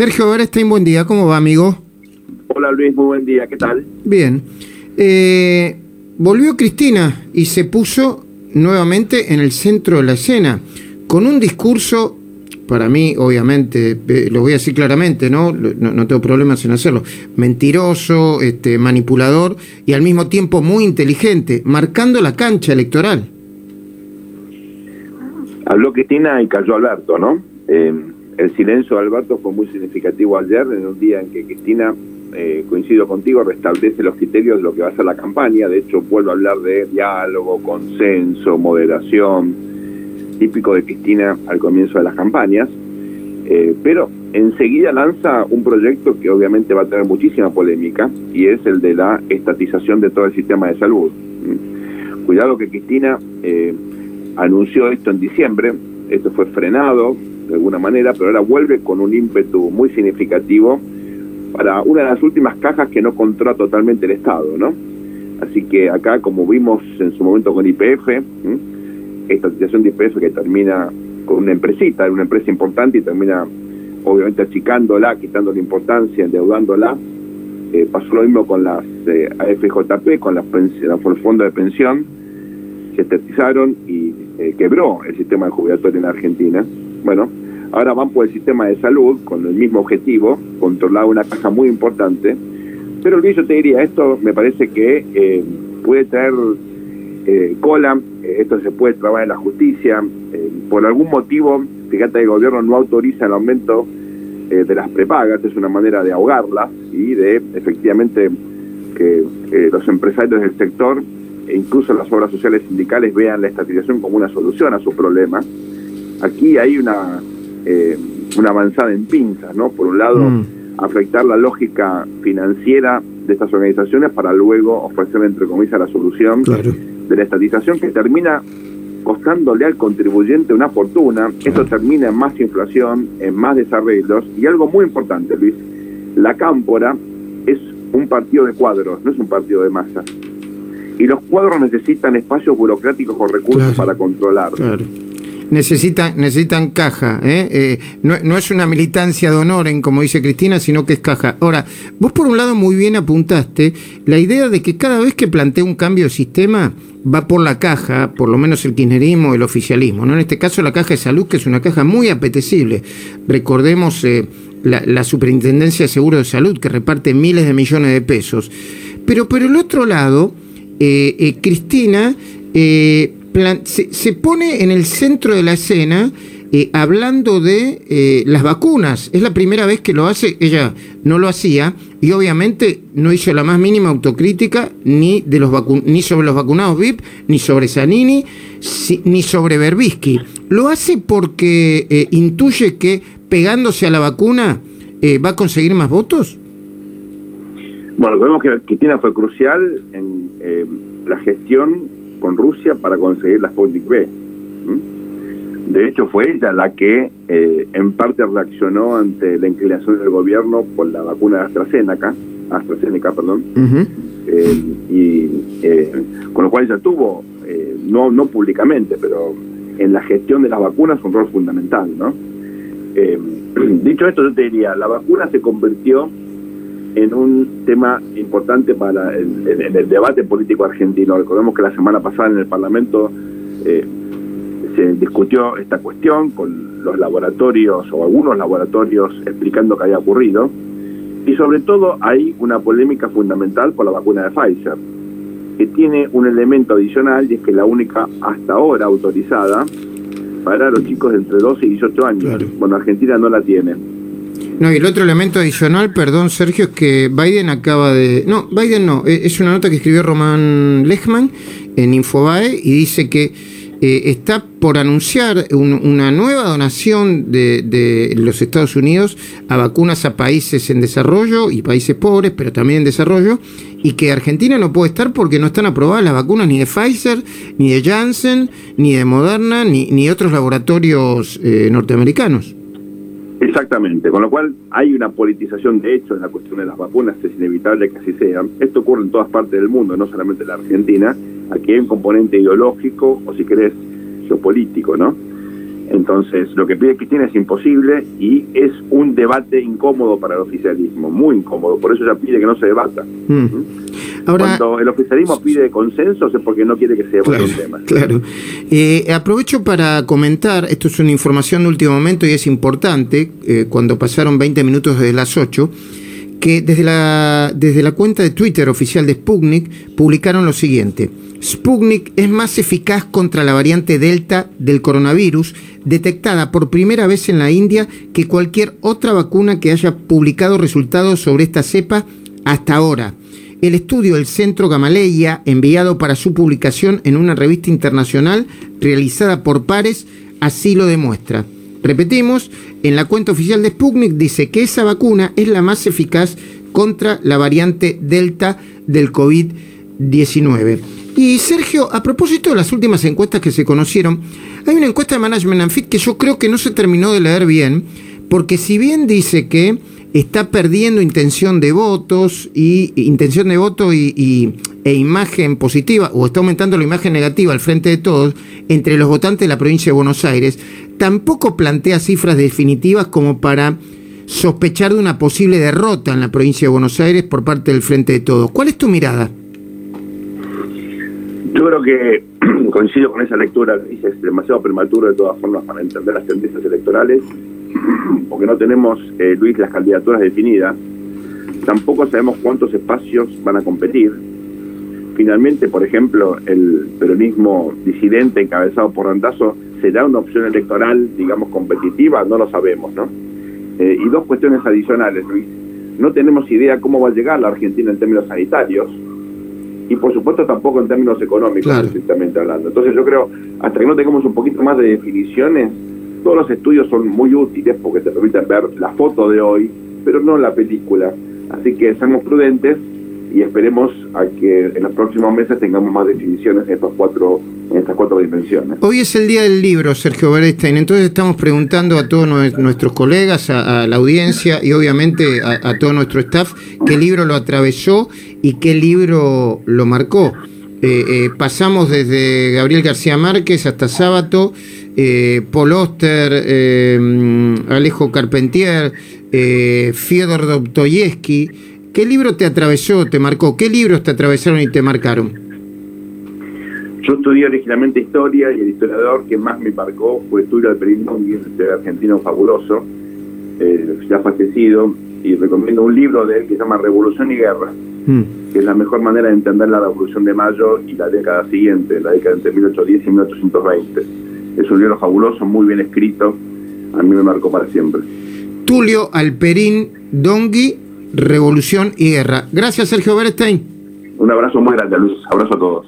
Sergio Berestein, buen día, ¿cómo va, amigo? Hola Luis, muy buen día, ¿qué tal? Bien. Eh, volvió Cristina y se puso nuevamente en el centro de la escena, con un discurso, para mí, obviamente, eh, lo voy a decir claramente, ¿no? No, no tengo problemas en hacerlo, mentiroso, este, manipulador y al mismo tiempo muy inteligente, marcando la cancha electoral. Habló Cristina y cayó Alberto, ¿no? Eh, el silencio de Alberto fue muy significativo ayer, en un día en que Cristina, eh, coincido contigo, restablece los criterios de lo que va a ser la campaña. De hecho, vuelvo a hablar de diálogo, consenso, moderación, típico de Cristina al comienzo de las campañas. Eh, pero enseguida lanza un proyecto que obviamente va a tener muchísima polémica y es el de la estatización de todo el sistema de salud. Mm. Cuidado que Cristina eh, anunció esto en diciembre, esto fue frenado de alguna manera, pero ahora vuelve con un ímpetu muy significativo para una de las últimas cajas que no controla totalmente el Estado, ¿no? Así que acá, como vimos en su momento con IPF, esta situación de IPF que termina con una empresita, una empresa importante y termina obviamente achicándola, quitando la importancia, endeudándola. Eh, pasó lo mismo con las eh, AFJP, con las el fondo de pensión, se estatizaron y eh, quebró el sistema de jubilatorio en Argentina. Bueno, ahora van por el sistema de salud con el mismo objetivo, controlar una caja muy importante. Pero Luis, yo te diría, esto me parece que eh, puede traer eh, cola, eh, esto se puede trabajar en la justicia. por algún motivo, fíjate, el gobierno no autoriza el aumento de las prepagas, es una manera de ahogarlas y de efectivamente que los empresarios del sector e incluso las obras sociales sindicales vean la estatización como una solución a su problema. Aquí hay una, eh, una avanzada en pinzas, ¿no? Por un lado, mm. afectar la lógica financiera de estas organizaciones para luego ofrecer, entre comillas, la solución de la estatización que termina costándole al contribuyente una fortuna. Esto termina en más inflación, en más desarreglos y algo muy importante, Luis, la cámpora es un partido de cuadros, no es un partido de masa. Y los cuadros necesitan espacios burocráticos o recursos para controlar necesitan, necesitan caja. ¿eh? Eh, no, es una militancia de honor, en, como dice Cristina, sino que es caja. Ahora, vos por un lado muy bien apuntaste la idea de que cada vez que plantea un cambio de sistema va por la caja, por lo menos el kirchnerismo, el oficialismo. ¿no? En este caso la caja de salud, que es una caja muy apetecible. Recordemos eh, la, Superintendencia de Seguro de Salud, que reparte miles de millones de pesos. Pero por el otro lado, Cristina se, pone en el centro de la escena eh, hablando de eh, las vacunas. Es la primera vez que lo hace, ella no lo hacía y obviamente no hizo la más mínima autocrítica ni, de los ni sobre los vacunados VIP, ni sobre Zanini, ni sobre Berbisky. Lo hace porque eh, intuye que pegándose a la vacuna va a conseguir más votos. Bueno, vemos que Cristina fue crucial en la gestión con Rusia para conseguir la Sputnik B. De hecho, fue ella la que eh, en parte reaccionó ante la inclinación del gobierno por la vacuna de AstraZeneca, AstraZeneca, perdón, eh, y eh, con lo cual ella tuvo, no, no públicamente, pero en la gestión de las vacunas un rol fundamental, ¿no? dicho esto, yo te diría, la vacuna se convirtió en un tema importante para el, en el debate político argentino. Recordemos que la semana pasada en el Parlamento eh, se discutió esta cuestión con los laboratorios o algunos laboratorios explicando qué había ocurrido. Y sobre todo hay una polémica fundamental por la vacuna de Pfizer, que tiene un elemento adicional y es que la única hasta ahora autorizada para los chicos de entre 12 y 18 años. Bueno, Argentina no la tiene. No, y el otro elemento adicional, perdón Sergio, es que Biden acaba de... No, Biden no, eh, es una nota que escribió Román Lechman en Infobae y dice que eh, está por anunciar una nueva donación de, los Estados Unidos a vacunas a países en desarrollo y países pobres, pero también en desarrollo, y que Argentina no puede estar porque no están aprobadas las vacunas ni de Pfizer, ni de Janssen, ni de Moderna, ni, ni otros laboratorios eh, norteamericanos. Exactamente, con lo cual hay una politización de hecho en la cuestión de las vacunas, es inevitable que así sea. Esto ocurre en todas partes del mundo, no solamente en la Argentina. Aquí hay un componente ideológico o si querés geopolítico, ¿no? Entonces, lo que pide Cristina es imposible y es un debate incómodo para el oficialismo, muy incómodo. Por eso ella pide que no se debata. Mm. Cuando el oficialismo pide consensos es porque no quiere que se debata un tema. Claro. Eh, aprovecho para comentar, esto es una información de último momento y es importante, eh, cuando pasaron 20 minutos desde las 8, que desde la, desde la cuenta de Twitter oficial de Sputnik publicaron lo siguiente. Sputnik es más eficaz contra la variante Delta del coronavirus, detectada por primera vez en la India que cualquier otra vacuna que haya publicado resultados sobre esta cepa hasta ahora. El estudio del Centro Gamaleya, enviado para su publicación en una revista internacional realizada por pares, así lo demuestra. Repetimos, en la cuenta oficial de Sputnik dice que esa vacuna es la más eficaz contra la variante Delta del COVID-19. Y Sergio, a propósito de las últimas encuestas que se conocieron, hay una encuesta de Management and Fit que yo creo que no se terminó de leer bien, porque si bien dice que está perdiendo intención de votos y intención de voto y, e imagen positiva o está aumentando la imagen negativa al frente de todos entre los votantes de la provincia de Buenos Aires, tampoco plantea cifras definitivas como para sospechar de una posible derrota en la provincia de Buenos Aires por parte del frente de todos. ¿Cuál es tu mirada? Yo creo que coincido con esa lectura, es demasiado prematuro de todas formas para entender las tendencias electorales, porque no tenemos, eh, Luis, las candidaturas definidas, tampoco sabemos cuántos espacios van a competir. Finalmente, por ejemplo, el peronismo disidente encabezado por Randazo, ¿será una opción electoral, digamos, competitiva? No lo sabemos, ¿no? Eh, y dos cuestiones adicionales, Luis. No tenemos idea cómo va a llegar la Argentina en términos sanitarios, y por supuesto tampoco en términos económicos, estrictamente hablando. Entonces yo creo, hasta que no tengamos un poquito más de definiciones, todos los estudios son muy útiles porque te permiten ver la foto de hoy, pero no la película. Así que seamos prudentes y esperemos a que en los próximos meses tengamos más definiciones en estos cuatro en estas cuatro dimensiones. Hoy es el día del libro, Sergio Berestein, entonces estamos preguntando a todos nuestros colegas, a, la audiencia y obviamente a, todo nuestro staff qué libro lo atravesó y qué libro lo marcó. Eh, eh, pasamos desde Gabriel García Márquez hasta Sábato, eh, Paul Oster, Alejo Carpentier, Fyodor Dostoyevsky. ¿Qué libro te atravesó, te marcó? ¿Qué libros te atravesaron y te marcaron? Yo estudié originalmente historia y el historiador que más me marcó fue Tulio Alperín un argentino fabuloso, eh, ya fallecido, y recomiendo un libro de él que se llama Revolución y Guerra, mm. que es la mejor manera de entender la Revolución de Mayo y la década siguiente, la década entre 1810 y 1820. Es un libro fabuloso, muy bien escrito, a mí me marcó para siempre. Tulio Alperín Dongui, Revolución y Guerra. Gracias, Sergio Berestein. Un abrazo muy grande, Luz. Abrazo a todos.